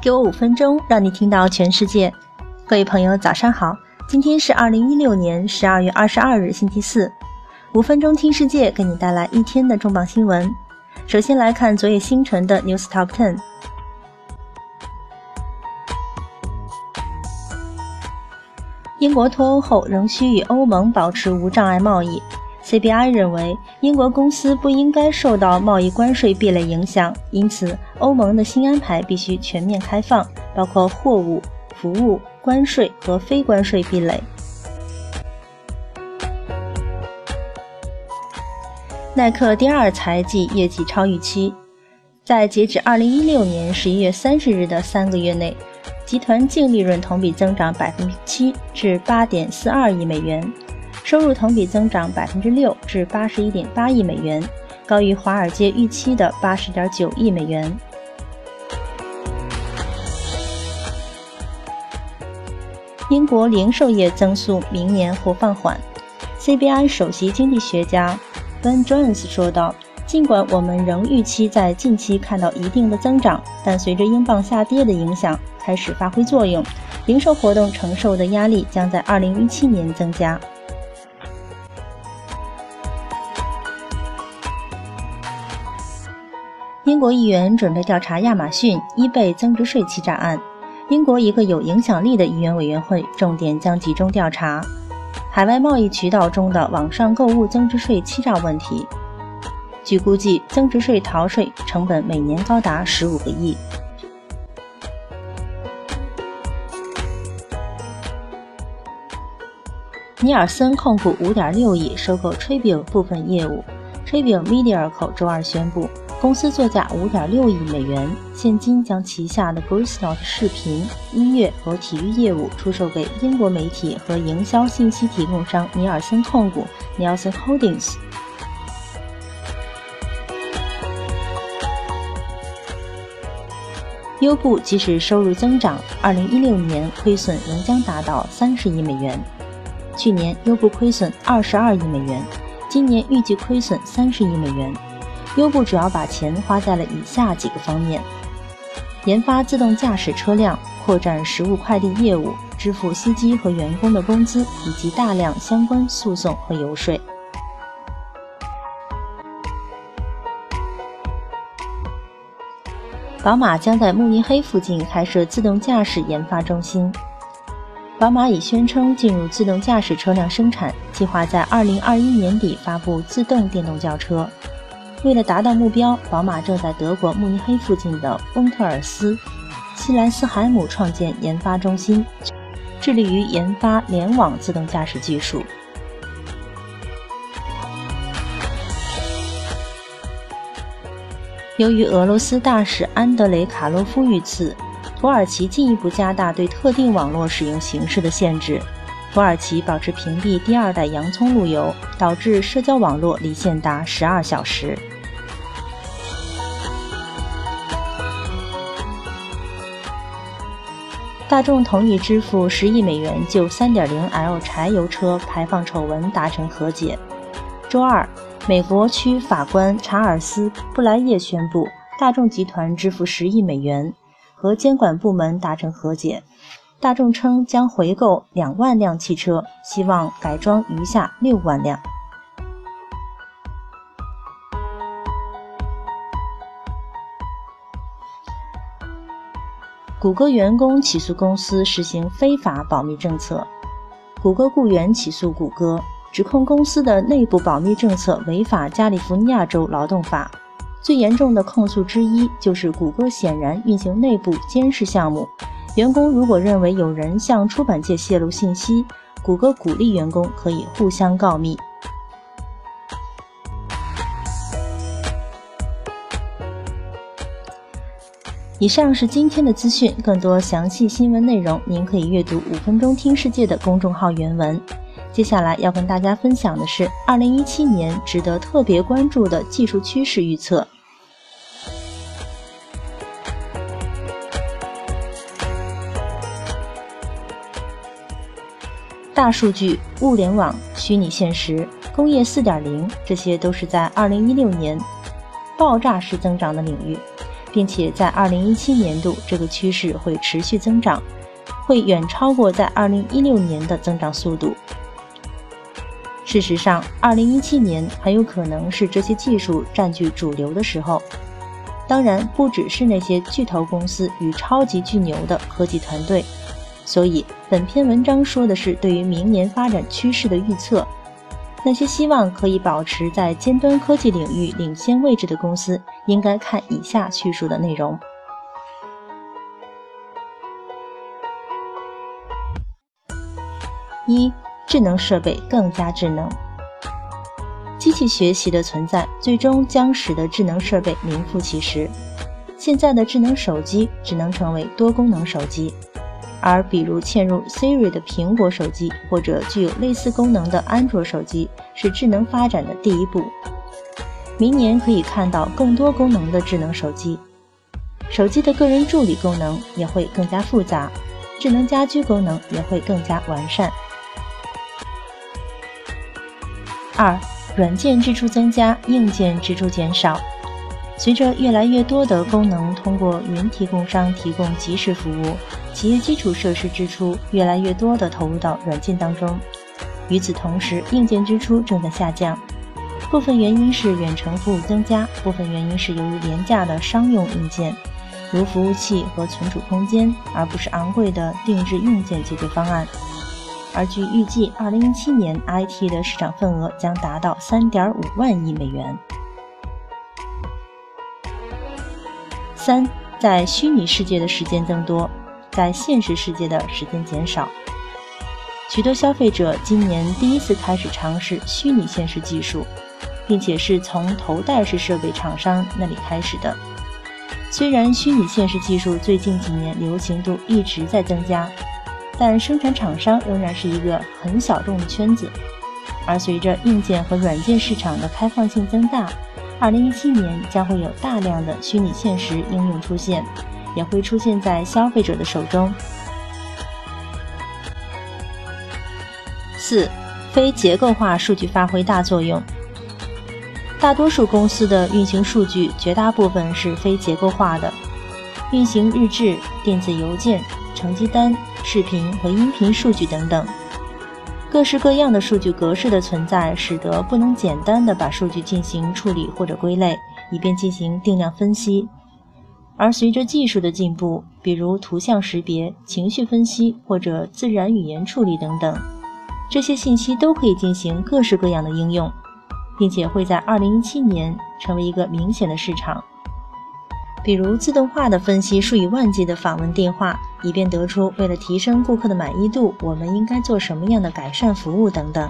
给我五分钟，让你听到全世界。各位朋友，早上好！今天是二零一六年十二月二十二日，星期四。五分钟听世界，给你带来一天的重磅新闻。首先来看昨夜星辰的 News Top Ten。英国脱欧后仍需与欧盟保持无障碍贸易。CBI 认为，英国公司不应该受到贸易关税壁垒影响，因此欧盟的新安排必须全面开放，包括货物、服务、关税和非关税壁垒。耐克第二财季业绩超预期，在截止2016年11月30日的三个月内，集团净利润同比增长7%至8.42亿美元。收入同比增长百分之六至八十一点八亿美元，高于华尔街预期的八十点九亿美元。英国零售业增速明年或放缓，CBI 首席经济学家 Ben Jones 说道：“尽管我们仍预期在近期看到一定的增长，但随着英镑下跌的影响开始发挥作用，零售活动承受的压力将在二零一七年增加。”英国议员准备调查亚马逊、伊贝增值税欺诈案。英国一个有影响力的议员委员会重点将集中调查海外贸易渠道中的网上购物增值税欺诈问题。据估计，增值税逃税成本每年高达十五个亿。尼尔森控股五点六亿收购 Tribune 部分业务。Tribune Media 口周二宣布。公司作价五点六亿美元，现金将旗下的 Gracenote 视频、音乐和体育业务出售给英国媒体和营销信息提供商尼尔森控股 （Nielsen Holdings）。优步即使收入增长，二零一六年亏损仍将达到三十亿美元。去年优步亏损二十二亿美元，今年预计亏损三十亿美元。优步主要把钱花在了以下几个方面：研发自动驾驶车辆、扩展食物快递业务、支付司机和员工的工资，以及大量相关诉讼和游说。宝马将在慕尼黑附近开设自动驾驶研发中心。宝马已宣称进入自动驾驶车辆生产，计划在2021年底发布自动电动轿车。为了达到目标，宝马正在德国慕尼黑附近的翁特尔斯西莱斯海姆创建研发中心，致力于研发联网自动驾驶技术。由于俄罗斯大使安德雷卡洛夫遇刺，土耳其进一步加大对特定网络使用形式的限制。土耳其保持屏蔽第二代洋葱路由，导致社交网络离线达十二小时。大众同意支付十亿美元就 3.0L 柴油车排放丑闻达成和解。周二，美国区法官查尔斯·布莱叶宣布，大众集团支付十亿美元，和监管部门达成和解。大众称将回购两万辆汽车，希望改装余下六万辆。谷歌员工起诉公司实行非法保密政策。谷歌雇员起诉谷歌，指控公司的内部保密政策违反加利福尼亚州劳动法。最严重的控诉之一就是谷歌显然运行内部监视项目。员工如果认为有人向出版界泄露信息，谷歌鼓励员工可以互相告密。以上是今天的资讯，更多详细新闻内容您可以阅读《五分钟听世界》的公众号原文。接下来要跟大家分享的是二零一七年值得特别关注的技术趋势预测。大数据、物联网、虚拟现实、工业4.0，这些都是在2016年爆炸式增长的领域。并且在2017年度这个趋势会持续增长，会远超过在2016年的增长速度。事实上，2017年很有可能是这些技术占据主流的时候。当然，不只是那些巨头公司与超级巨牛的科技团队。所以，本篇文章说的是对于明年发展趋势的预测。那些希望可以保持在尖端科技领域领先位置的公司，应该看以下叙述的内容：一、智能设备更加智能。机器学习的存在，最终将使得智能设备名副其实。现在的智能手机只能成为多功能手机。而比如嵌入 Siri 的苹果手机，或者具有类似功能的安卓手机，是智能发展的第一步。明年可以看到更多功能的智能手机，手机的个人助理功能也会更加复杂，智能家居功能也会更加完善。二，软件支出增加，硬件支出减少。随着越来越多的功能通过云提供商提供即时服务，企业基础设施支出越来越多地投入到软件当中。与此同时，硬件支出正在下降，部分原因是远程服务增加，部分原因是由于廉价的商用硬件，如服务器和存储空间，而不是昂贵的定制硬件解决方案。而据预计，2017年 IT 的市场份额将达到3.5万亿美元。三，在虚拟世界的时间增多，在现实世界的时间减少。许多消费者今年第一次开始尝试虚拟现实技术，并且是从头戴式设备厂商那里开始的。虽然虚拟现实技术最近几年流行度一直在增加，但生产厂商仍然是一个很小众的圈子。而随着硬件和软件市场的开放性增大，二零一七年将会有大量的虚拟现实应用出现，也会出现在消费者的手中。四、非结构化数据发挥大作用。大多数公司的运行数据绝大部分是非结构化的，运行日志、电子邮件、成绩单、视频和音频数据等等。各式各样的数据格式的存在，使得不能简单的把数据进行处理或者归类，以便进行定量分析。而随着技术的进步，比如图像识别、情绪分析或者自然语言处理等等，这些信息都可以进行各式各样的应用，并且会在2017年成为一个明显的市场。比如自动化的分析数以万计的访问电话，以便得出为了提升顾客的满意度，我们应该做什么样的改善服务等等。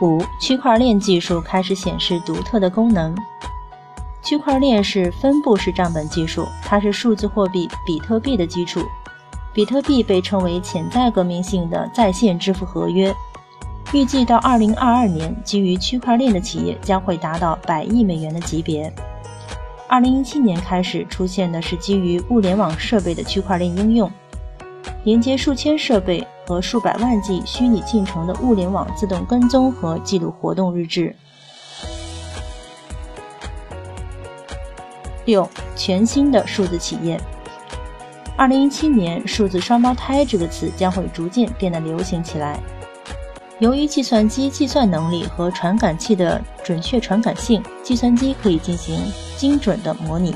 五、区块链技术开始显示独特的功能。区块链是分布式账本技术，它是数字货币比特币的基础。比特币被称为潜在革命性的在线支付合约。预计到二零二二年，基于区块链的企业将会达到百亿美元的级别。二零一七年开始出现的是基于物联网设备的区块链应用，连接数千设备和数百万计虚拟进程的物联网自动跟踪和记录活动日志。六，全新的数字企业。二零一七年，数字双胞胎这个词将会逐渐变得流行起来。由于计算机计算能力和传感器的准确传感性，计算机可以进行精准的模拟。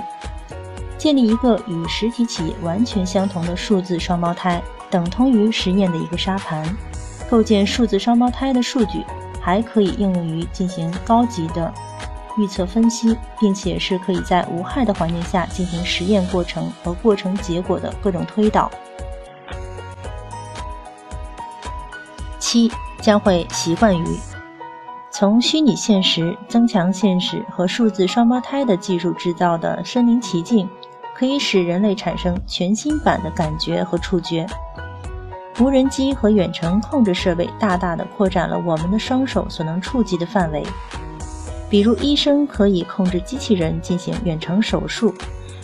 建立一个与实体企业完全相同的数字双胞胎，等同于实验的一个沙盘。构建数字双胞胎的数据，还可以应用于进行高级的预测分析，并且是可以在无害的环境下进行实验过程和过程结果的各种推导。七。将会习惯于从虚拟现实、增强现实和数字双胞胎的技术制造的身临其境，可以使人类产生全新版的感觉和触觉。无人机和远程控制设备大大的扩展了我们的双手所能触及的范围。比如，医生可以控制机器人进行远程手术；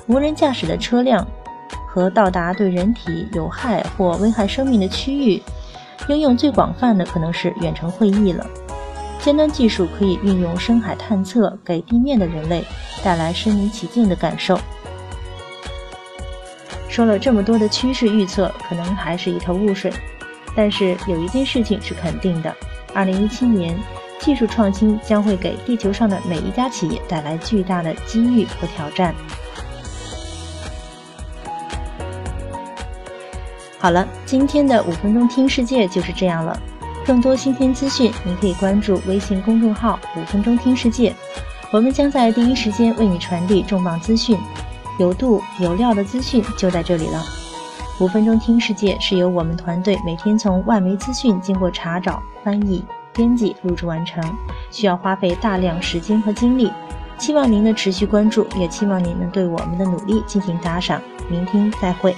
无人驾驶的车辆和到达对人体有害或危害生命的区域。应用最广泛的可能是远程会议了。尖端技术可以运用深海探测，给地面的人类带来身临其境的感受。说了这么多的趋势预测，可能还是一头雾水。但是有一件事情是肯定的：，二零一七年，技术创新将会给地球上的每一家企业带来巨大的机遇和挑战。好了，今天的五分钟听世界就是这样了。更多新鲜资讯，您可以关注微信公众号“五分钟听世界”，我们将在第一时间为你传递重磅资讯，有度有料的资讯就在这里了。五分钟听世界是由我们团队每天从外媒资讯经过查找、翻译、编辑、录制完成，需要花费大量时间和精力。期望您的持续关注，也期望您能对我们的努力进行打赏。明天再会。